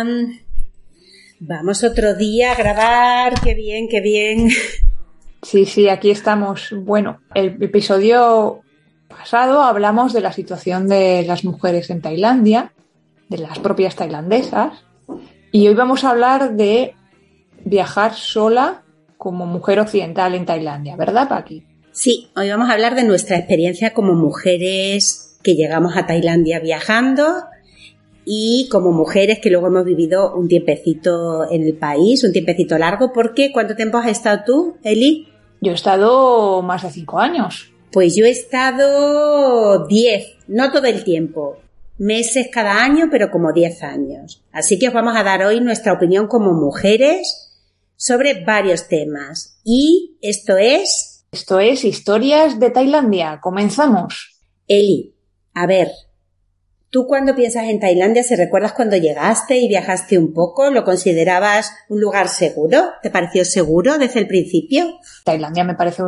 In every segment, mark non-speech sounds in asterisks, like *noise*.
Hola. Vamos otro día a grabar. Qué bien, qué bien. Sí, sí, aquí estamos. Bueno, el episodio pasado hablamos de la situación de las mujeres en Tailandia, de las propias tailandesas, y hoy vamos a hablar de viajar sola como mujer occidental en Tailandia, ¿verdad, Paqui? Sí, hoy vamos a hablar de nuestra experiencia como mujeres que llegamos a Tailandia viajando y como mujeres que luego hemos vivido un tiempecito en el país, un tiempecito largo. ¿Por qué? ¿Cuánto tiempo has estado tú, Eli? Yo he estado más de cinco años. Pues yo he estado diez, no todo el tiempo, meses cada año, pero como diez años. Así que os vamos a dar hoy nuestra opinión como mujeres sobre varios temas. Y esto es... Esto es Historias de Tailandia. Comenzamos. Eli, a ver, ¿Tú cuando piensas en Tailandia, si recuerdas cuando llegaste y viajaste un poco, lo considerabas un lugar seguro? ¿Te pareció seguro desde el principio? Tailandia me parece,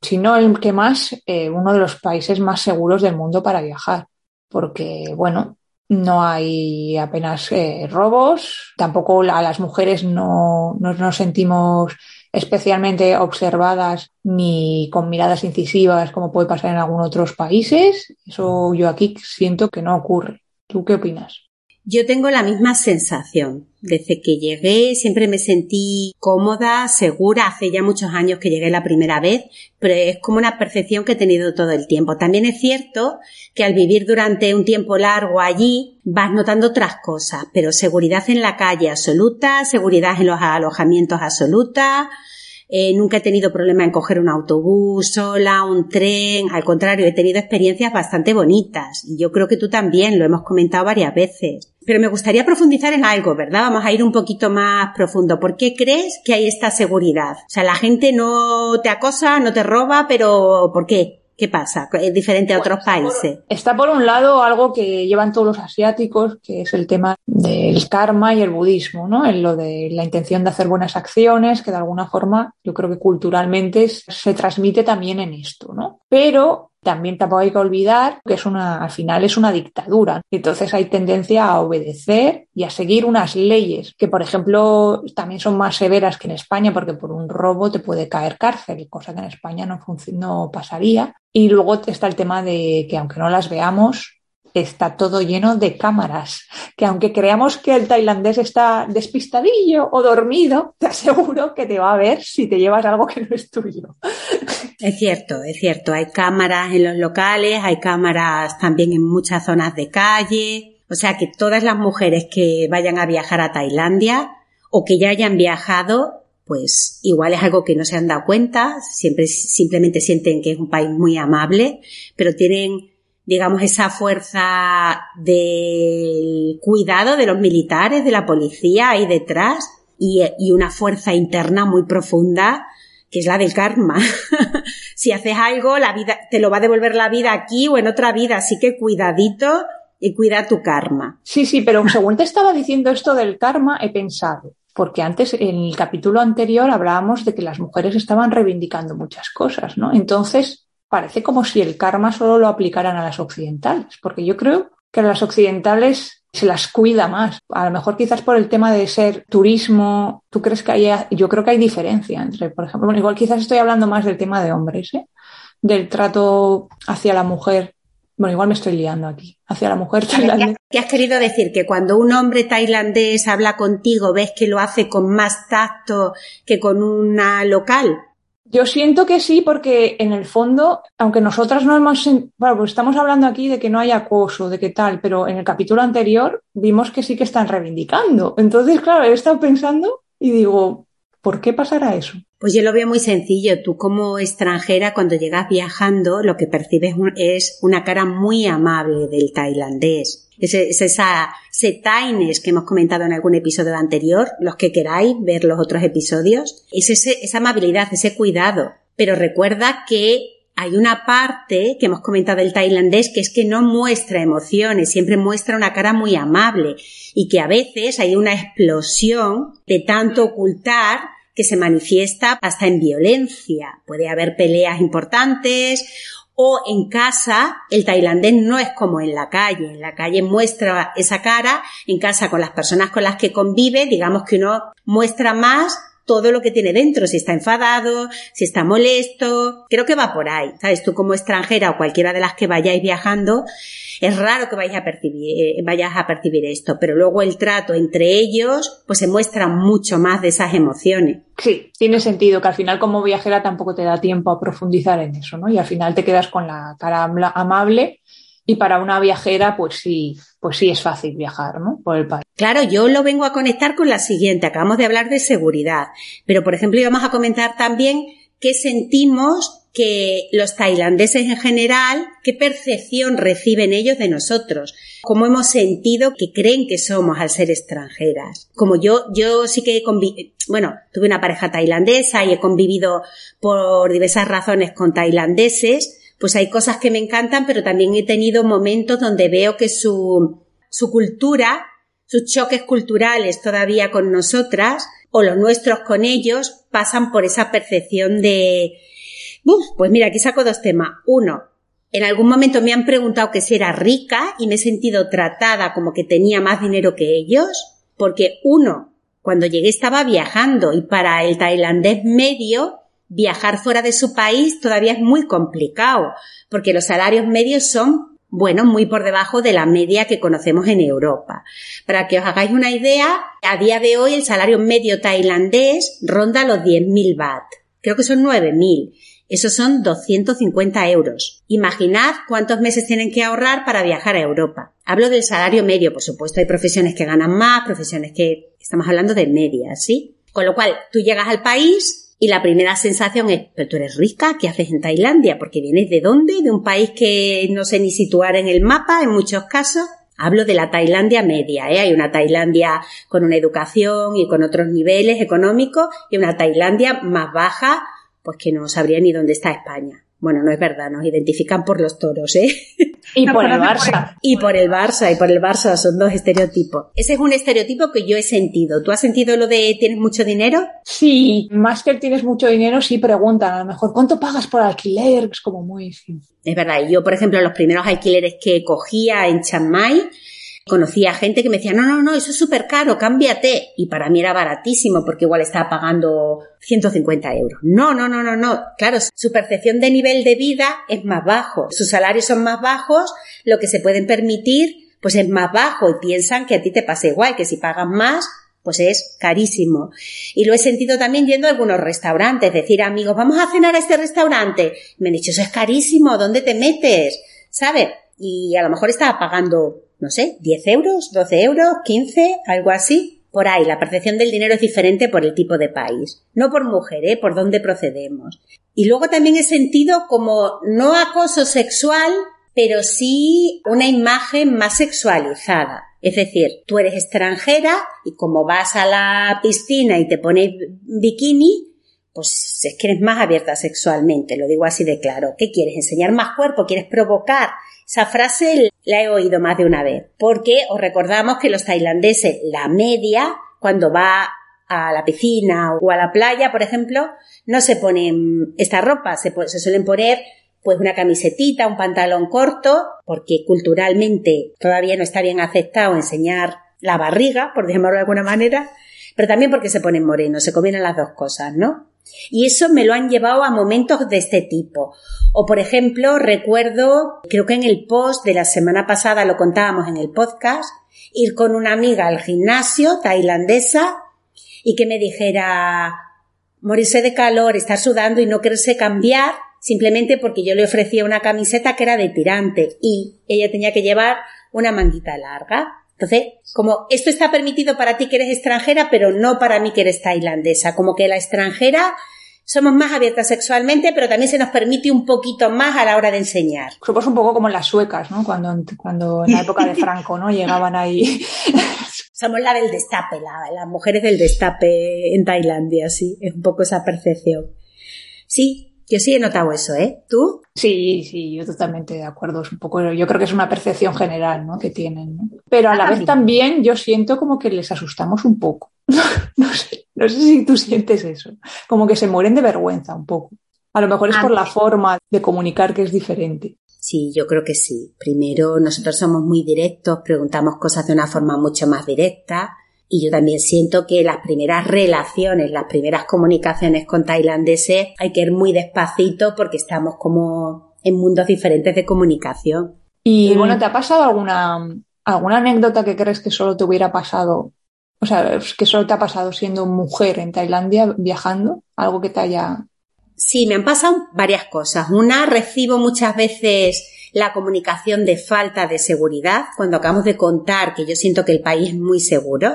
si no el que más, eh, uno de los países más seguros del mundo para viajar. Porque, bueno, no hay apenas eh, robos, tampoco a las mujeres no, no nos sentimos especialmente observadas ni con miradas incisivas como puede pasar en algunos otros países. Eso yo aquí siento que no ocurre. ¿Tú qué opinas? Yo tengo la misma sensación. Desde que llegué siempre me sentí cómoda, segura. Hace ya muchos años que llegué la primera vez, pero es como una percepción que he tenido todo el tiempo. También es cierto que al vivir durante un tiempo largo allí vas notando otras cosas, pero seguridad en la calle absoluta, seguridad en los alojamientos absoluta, eh, nunca he tenido problema en coger un autobús sola, un tren, al contrario, he tenido experiencias bastante bonitas y yo creo que tú también, lo hemos comentado varias veces. Pero me gustaría profundizar en algo, ¿verdad? Vamos a ir un poquito más profundo. ¿Por qué crees que hay esta seguridad? O sea, la gente no te acosa, no te roba, pero ¿por qué? ¿Qué pasa? Es diferente a otros países. Está por un lado algo que llevan todos los asiáticos, que es el tema del karma y el budismo, ¿no? En lo de la intención de hacer buenas acciones, que de alguna forma yo creo que culturalmente se transmite también en esto, ¿no? Pero también tampoco hay que olvidar que es una, al final es una dictadura. Entonces hay tendencia a obedecer y a seguir unas leyes que, por ejemplo, también son más severas que en España porque por un robo te puede caer cárcel, cosa que en España no, no pasaría. Y luego está el tema de que aunque no las veamos, está todo lleno de cámaras, que aunque creamos que el tailandés está despistadillo o dormido, *laughs* te aseguro que te va a ver si te llevas algo que no es tuyo. Es cierto, es cierto. Hay cámaras en los locales, hay cámaras también en muchas zonas de calle. O sea que todas las mujeres que vayan a viajar a Tailandia o que ya hayan viajado, pues igual es algo que no se han dado cuenta, siempre simplemente sienten que es un país muy amable, pero tienen digamos, esa fuerza de cuidado de los militares, de la policía ahí detrás y, y una fuerza interna muy profunda que es la del karma. *laughs* si haces algo, la vida te lo va a devolver la vida aquí o en otra vida, así que cuidadito y cuida tu karma. Sí, sí, pero según te estaba diciendo esto del karma, he pensado, porque antes en el capítulo anterior hablábamos de que las mujeres estaban reivindicando muchas cosas, ¿no? Entonces, parece como si el karma solo lo aplicaran a las occidentales, porque yo creo que a las occidentales se las cuida más. A lo mejor quizás por el tema de ser turismo, ¿tú crees que hay, yo creo que hay diferencia entre, por ejemplo, bueno, igual quizás estoy hablando más del tema de hombres, ¿eh? del trato hacia la mujer. Bueno, igual me estoy liando aquí. Hacia la mujer tailandesa. ¿Qué has querido decir? Que cuando un hombre tailandés habla contigo, ves que lo hace con más tacto que con una local. Yo siento que sí, porque en el fondo, aunque nosotras no hemos, bueno, pues estamos hablando aquí de que no hay acoso, de qué tal, pero en el capítulo anterior vimos que sí que están reivindicando. Entonces, claro, he estado pensando y digo, ¿por qué pasará eso? Pues yo lo veo muy sencillo. Tú como extranjera, cuando llegas viajando, lo que percibes es una cara muy amable del tailandés. Es, esa, ese que hemos comentado en algún episodio anterior, los que queráis ver los otros episodios, es esa amabilidad, ese cuidado. Pero recuerda que hay una parte que hemos comentado del tailandés que es que no muestra emociones, siempre muestra una cara muy amable y que a veces hay una explosión de tanto ocultar que se manifiesta hasta en violencia. Puede haber peleas importantes O en casa, el tailandés no es como en la calle. En la calle muestra esa cara, en casa con las personas con las que convive, digamos que uno muestra más todo lo que tiene dentro, si está enfadado, si está molesto, creo que va por ahí, ¿sabes? Tú como extranjera o cualquiera de las que vayáis viajando, es raro que vayas a percibir, eh, vayas a percibir esto, pero luego el trato entre ellos, pues se muestra mucho más de esas emociones. Sí, tiene sentido que al final como viajera tampoco te da tiempo a profundizar en eso, ¿no? Y al final te quedas con la cara amable y para una viajera, pues sí, pues sí es fácil viajar, ¿no? Por el país. Claro, yo lo vengo a conectar con la siguiente. Acabamos de hablar de seguridad, pero por ejemplo íbamos a comentar también qué sentimos que los tailandeses en general, qué percepción reciben ellos de nosotros, cómo hemos sentido que creen que somos al ser extranjeras. Como yo, yo sí que bueno, tuve una pareja tailandesa y he convivido por diversas razones con tailandeses, pues hay cosas que me encantan, pero también he tenido momentos donde veo que su, su cultura, sus choques culturales todavía con nosotras, o los nuestros con ellos, pasan por esa percepción de, pues mira, aquí saco dos temas. Uno, en algún momento me han preguntado que si era rica y me he sentido tratada como que tenía más dinero que ellos, porque uno, cuando llegué estaba viajando y para el tailandés medio viajar fuera de su país todavía es muy complicado, porque los salarios medios son, bueno, muy por debajo de la media que conocemos en Europa. Para que os hagáis una idea, a día de hoy el salario medio tailandés ronda los 10.000 baht. Creo que son 9.000. Esos son 250 euros. Imaginad cuántos meses tienen que ahorrar para viajar a Europa. Hablo del salario medio, por supuesto, hay profesiones que ganan más, profesiones que estamos hablando de media, ¿sí? Con lo cual, tú llegas al país, y la primera sensación es, pero tú eres rica, ¿qué haces en Tailandia? Porque vienes de dónde? De un país que no sé ni situar en el mapa en muchos casos. Hablo de la Tailandia media, ¿eh? Hay una Tailandia con una educación y con otros niveles económicos y una Tailandia más baja, pues que no sabría ni dónde está España. Bueno, no es verdad, nos identifican por los toros, ¿eh? *laughs* Y por el Barça. Y por el Barça, y por el Barça, son dos estereotipos. Ese es un estereotipo que yo he sentido. ¿Tú has sentido lo de tienes mucho dinero? Sí, más que tienes mucho dinero, sí preguntan, a lo mejor, ¿cuánto pagas por alquiler? Es como muy... Es verdad, yo, por ejemplo, los primeros alquileres que cogía en Chiang Mai, Conocía gente que me decía, no, no, no, eso es súper caro, cámbiate. Y para mí era baratísimo porque igual estaba pagando 150 euros. No, no, no, no, no. Claro, su percepción de nivel de vida es más bajo. Sus salarios son más bajos, lo que se pueden permitir pues es más bajo y piensan que a ti te pasa igual, que si pagas más, pues es carísimo. Y lo he sentido también yendo a algunos restaurantes, decir amigos, vamos a cenar a este restaurante. Me han dicho, eso es carísimo, ¿dónde te metes? ¿Sabes? Y a lo mejor estaba pagando no sé, 10 euros, 12 euros, 15, algo así. Por ahí, la percepción del dinero es diferente por el tipo de país. No por mujer, ¿eh? Por dónde procedemos. Y luego también he sentido como no acoso sexual, pero sí una imagen más sexualizada. Es decir, tú eres extranjera y como vas a la piscina y te pones bikini, pues es que eres más abierta sexualmente, lo digo así de claro. ¿Qué quieres? ¿Enseñar más cuerpo? ¿Quieres provocar? Esa frase la he oído más de una vez, porque os recordamos que los tailandeses, la media, cuando va a la piscina o a la playa, por ejemplo, no se ponen esta ropa, se, se suelen poner pues una camisetita, un pantalón corto, porque culturalmente todavía no está bien aceptado enseñar la barriga, por llamarlo de alguna manera, pero también porque se ponen morenos, se combinan las dos cosas, ¿no? Y eso me lo han llevado a momentos de este tipo. O, por ejemplo, recuerdo, creo que en el post de la semana pasada lo contábamos en el podcast, ir con una amiga al gimnasio tailandesa y que me dijera morirse de calor, estar sudando y no quererse cambiar simplemente porque yo le ofrecía una camiseta que era de tirante y ella tenía que llevar una manguita larga. Entonces, como esto está permitido para ti que eres extranjera, pero no para mí que eres tailandesa, como que la extranjera somos más abiertas sexualmente, pero también se nos permite un poquito más a la hora de enseñar. Somos un poco como las suecas, ¿no? Cuando, cuando en la época de Franco, ¿no? Llegaban ahí. *laughs* Somos la del destape, las mujeres del destape en Tailandia, sí, es un poco esa percepción. Sí, yo sí he notado eso, ¿eh? ¿Tú? Sí, sí, yo totalmente de acuerdo. Es un poco, yo creo que es una percepción general, ¿no? Que tienen, ¿no? Pero a la vez también yo siento como que les asustamos un poco. *laughs* no sé, no sé si tú sientes eso. Como que se mueren de vergüenza un poco. A lo mejor es por la forma de comunicar que es diferente. Sí, yo creo que sí. Primero, nosotros somos muy directos, preguntamos cosas de una forma mucho más directa. Y yo también siento que las primeras relaciones, las primeras comunicaciones con tailandeses hay que ir muy despacito porque estamos como en mundos diferentes de comunicación. Y bueno, ¿te ha pasado alguna, alguna anécdota que crees que solo te hubiera pasado? O sea, que solo te ha pasado siendo mujer en Tailandia viajando, algo que te haya Sí, me han pasado varias cosas. Una, recibo muchas veces la comunicación de falta de seguridad cuando acabamos de contar que yo siento que el país es muy seguro.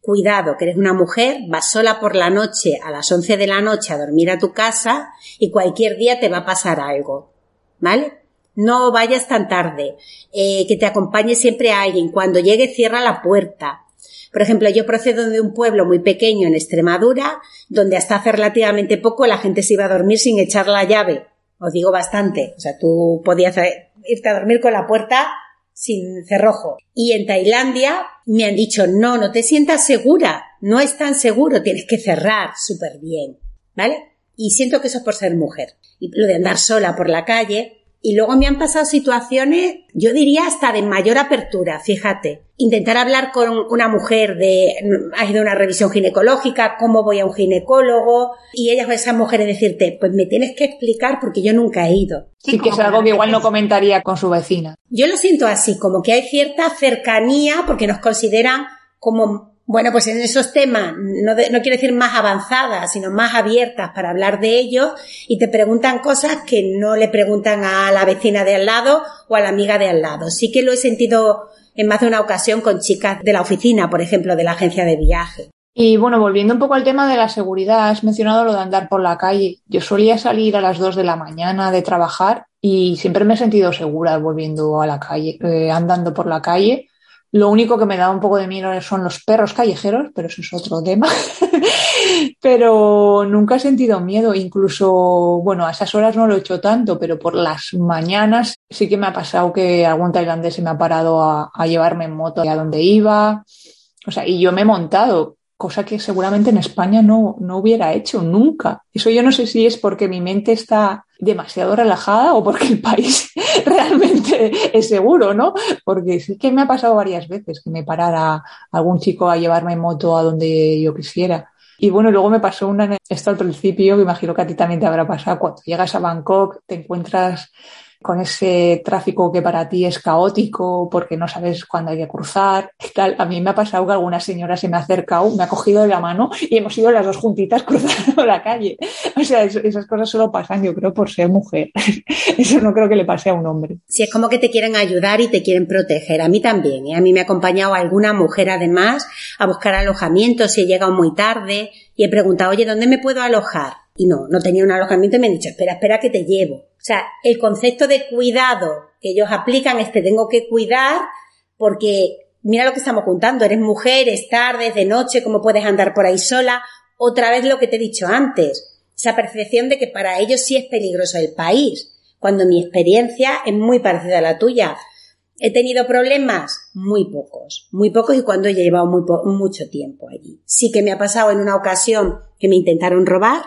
Cuidado, que eres una mujer, vas sola por la noche a las 11 de la noche a dormir a tu casa y cualquier día te va a pasar algo. ¿Vale? No vayas tan tarde. Eh, que te acompañe siempre alguien. Cuando llegue cierra la puerta. Por ejemplo, yo procedo de un pueblo muy pequeño en Extremadura, donde hasta hace relativamente poco la gente se iba a dormir sin echar la llave. Os digo bastante. O sea, tú podías irte a dormir con la puerta sin cerrojo. Y en Tailandia me han dicho, no, no te sientas segura, no es tan seguro, tienes que cerrar súper bien, ¿vale? Y siento que eso es por ser mujer. Y lo de andar sola por la calle, y luego me han pasado situaciones, yo diría hasta de mayor apertura, fíjate. Intentar hablar con una mujer de, ha ido a una revisión ginecológica, cómo voy a un ginecólogo, y ellas, esas mujeres decirte, pues me tienes que explicar porque yo nunca he ido. Sí, que es algo que igual no comentaría con su vecina. Yo lo siento así, como que hay cierta cercanía porque nos consideran como bueno, pues en esos temas, no, no quiero decir más avanzadas, sino más abiertas para hablar de ellos y te preguntan cosas que no le preguntan a la vecina de al lado o a la amiga de al lado. Sí que lo he sentido en más de una ocasión con chicas de la oficina, por ejemplo, de la agencia de viaje. Y bueno, volviendo un poco al tema de la seguridad, has mencionado lo de andar por la calle. Yo solía salir a las dos de la mañana de trabajar y siempre me he sentido segura volviendo a la calle, eh, andando por la calle lo único que me da un poco de miedo son los perros callejeros, pero eso es otro tema. *laughs* pero nunca he sentido miedo, incluso, bueno, a esas horas no lo he hecho tanto, pero por las mañanas sí que me ha pasado que algún tailandés se me ha parado a, a llevarme en moto a donde iba. O sea, y yo me he montado cosa que seguramente en España no, no hubiera hecho nunca. Eso yo no sé si es porque mi mente está demasiado relajada o porque el país *laughs* realmente es seguro, ¿no? Porque sí que me ha pasado varias veces que me parara algún chico a llevarme moto a donde yo quisiera. Y bueno, luego me pasó una, esto al principio, que imagino que a ti también te habrá pasado, cuando llegas a Bangkok, te encuentras con ese tráfico que para ti es caótico porque no sabes cuándo hay que cruzar tal. A mí me ha pasado que alguna señora se me ha acercado, me ha cogido de la mano y hemos ido las dos juntitas *laughs* cruzando la calle. O sea, esas cosas solo pasan, yo creo, por ser mujer. *laughs* Eso no creo que le pase a un hombre. Sí, es como que te quieren ayudar y te quieren proteger. A mí también. ¿eh? A mí me ha acompañado alguna mujer además a buscar alojamiento si he llegado muy tarde y he preguntado, oye, ¿dónde me puedo alojar? Y no, no tenía un alojamiento y me han dicho, espera, espera que te llevo. O sea, el concepto de cuidado que ellos aplican es que tengo que cuidar porque mira lo que estamos contando, eres mujer, es tarde, es de noche, cómo puedes andar por ahí sola. Otra vez lo que te he dicho antes, esa percepción de que para ellos sí es peligroso el país, cuando mi experiencia es muy parecida a la tuya. He tenido problemas muy pocos, muy pocos y cuando he llevado muy mucho tiempo allí. Sí que me ha pasado en una ocasión que me intentaron robar,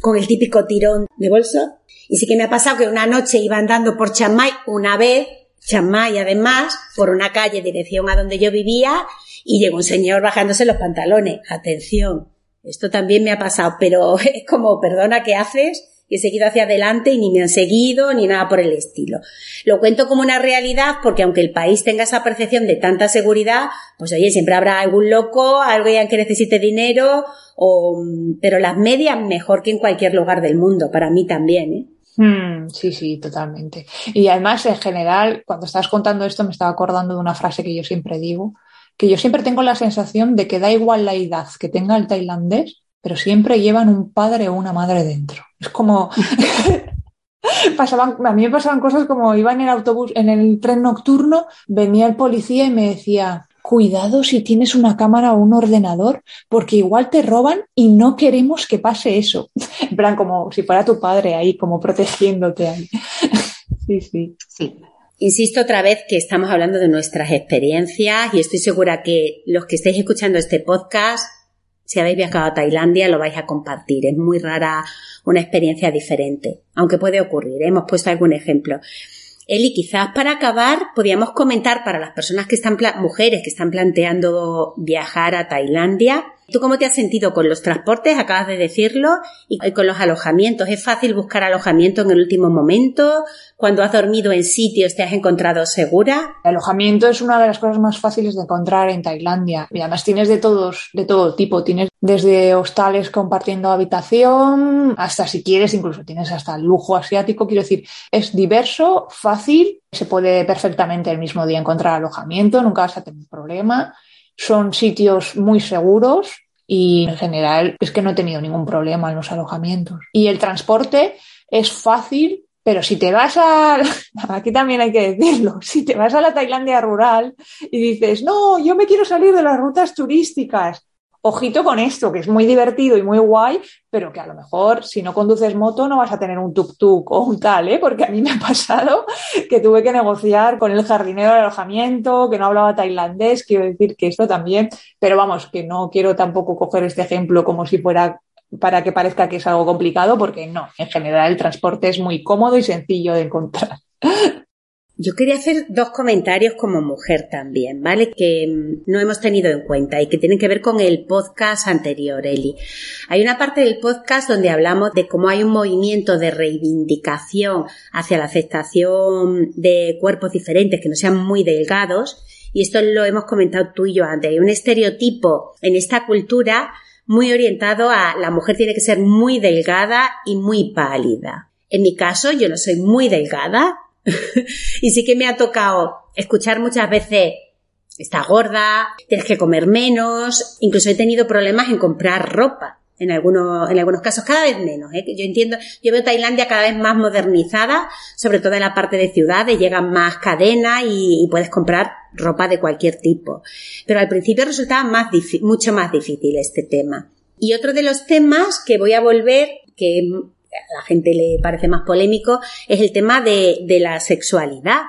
con el típico tirón de bolso. Y sí que me ha pasado que una noche iba andando por Chiang Mai una vez, Chiang Mai además, por una calle dirección a donde yo vivía y llegó un señor bajándose los pantalones. Atención, esto también me ha pasado, pero *laughs* es como, perdona, ¿qué haces? Y he seguido hacia adelante y ni me han seguido ni nada por el estilo. Lo cuento como una realidad porque aunque el país tenga esa percepción de tanta seguridad, pues oye, siempre habrá algún loco, alguien que necesite dinero o, pero las medias mejor que en cualquier lugar del mundo, para mí también, ¿eh? Mm, sí, sí, totalmente. Y además, en general, cuando estabas contando esto, me estaba acordando de una frase que yo siempre digo, que yo siempre tengo la sensación de que da igual la edad que tenga el tailandés, pero siempre llevan un padre o una madre dentro. Es como... *laughs* *laughs* pasaban, a mí me pasaban cosas como iba en el autobús, en el tren nocturno, venía el policía y me decía, cuidado si tienes una cámara o un ordenador, porque igual te roban y no queremos que pase eso. *laughs* En plan, como si fuera tu padre ahí, como protegiéndote ahí. sí, sí. Sí. Insisto otra vez que estamos hablando de nuestras experiencias y estoy segura que los que estéis escuchando este podcast si habéis viajado a Tailandia lo vais a compartir. Es muy rara una experiencia diferente, aunque puede ocurrir. ¿eh? Hemos puesto algún ejemplo. Eli, quizás para acabar podíamos comentar para las personas que están, mujeres que están planteando viajar a Tailandia, ¿Tú cómo te has sentido con los transportes? Acabas de decirlo. Y con los alojamientos. ¿Es fácil buscar alojamiento en el último momento? Cuando has dormido en sitios, ¿te has encontrado segura? El alojamiento es una de las cosas más fáciles de encontrar en Tailandia. Y además tienes de todos, de todo tipo. Tienes desde hostales compartiendo habitación hasta si quieres, incluso tienes hasta lujo asiático. Quiero decir, es diverso, fácil. Se puede perfectamente el mismo día encontrar alojamiento. Nunca vas a tener problema son sitios muy seguros y en general es que no he tenido ningún problema en los alojamientos. Y el transporte es fácil, pero si te vas a, *laughs* aquí también hay que decirlo, si te vas a la Tailandia rural y dices, no, yo me quiero salir de las rutas turísticas, ojito con esto, que es muy divertido y muy guay, pero que a lo mejor si no conduces moto no vas a tener un tuk-tuk o un tal, ¿eh? porque a mí me ha pasado que tuve que negociar con el jardinero de alojamiento, que no hablaba tailandés, quiero decir que esto también, pero vamos, que no quiero tampoco coger este ejemplo como si fuera para que parezca que es algo complicado, porque no, en general el transporte es muy cómodo y sencillo de encontrar. Yo quería hacer dos comentarios como mujer también, ¿vale? Que mm, no hemos tenido en cuenta y que tienen que ver con el podcast anterior, Eli. Hay una parte del podcast donde hablamos de cómo hay un movimiento de reivindicación hacia la aceptación de cuerpos diferentes que no sean muy delgados. Y esto lo hemos comentado tú y yo antes. Hay un estereotipo en esta cultura muy orientado a la mujer tiene que ser muy delgada y muy pálida. En mi caso, yo no soy muy delgada, *laughs* y sí que me ha tocado escuchar muchas veces, está gorda, tienes que comer menos, incluso he tenido problemas en comprar ropa. En algunos, en algunos casos, cada vez menos. ¿eh? Yo entiendo, yo veo Tailandia cada vez más modernizada, sobre todo en la parte de ciudades, llegan más cadenas y, puedes comprar ropa de cualquier tipo. Pero al principio resultaba más mucho más difícil este tema. Y otro de los temas que voy a volver, que a la gente le parece más polémico, es el tema de, la sexualidad.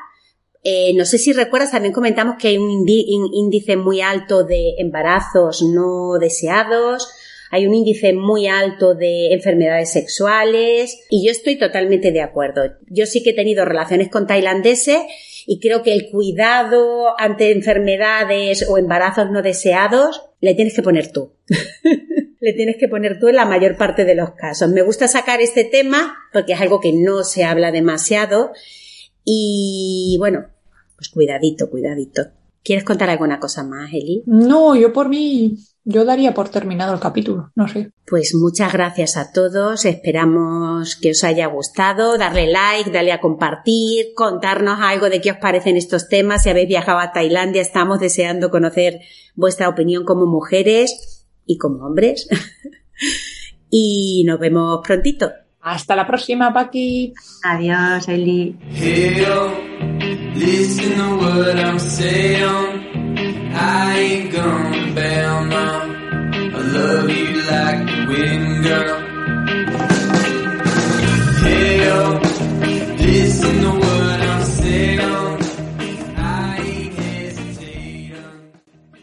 Eh, no sé si recuerdas, también comentamos que hay un índice muy alto de embarazos no deseados, hay un índice muy alto de enfermedades sexuales y yo estoy totalmente de acuerdo. Yo sí que he tenido relaciones con tailandeses y creo que el cuidado ante enfermedades o embarazos no deseados le tienes que poner tú. *laughs* le tienes que poner tú en la mayor parte de los casos. Me gusta sacar este tema porque es algo que no se habla demasiado y bueno, pues cuidadito, cuidadito. ¿Quieres contar alguna cosa más, Eli? No, yo por mí, yo daría por terminado el capítulo, no sé. Pues muchas gracias a todos, esperamos que os haya gustado, darle like, darle a compartir, contarnos algo de qué os parecen estos temas, si habéis viajado a Tailandia, estamos deseando conocer vuestra opinión como mujeres y como hombres. *laughs* y nos vemos prontito. Hasta la próxima, Paqui. Adiós, Eli. listen to what I'm saying. I ain't gonna bail now. I love you like the wind, girl.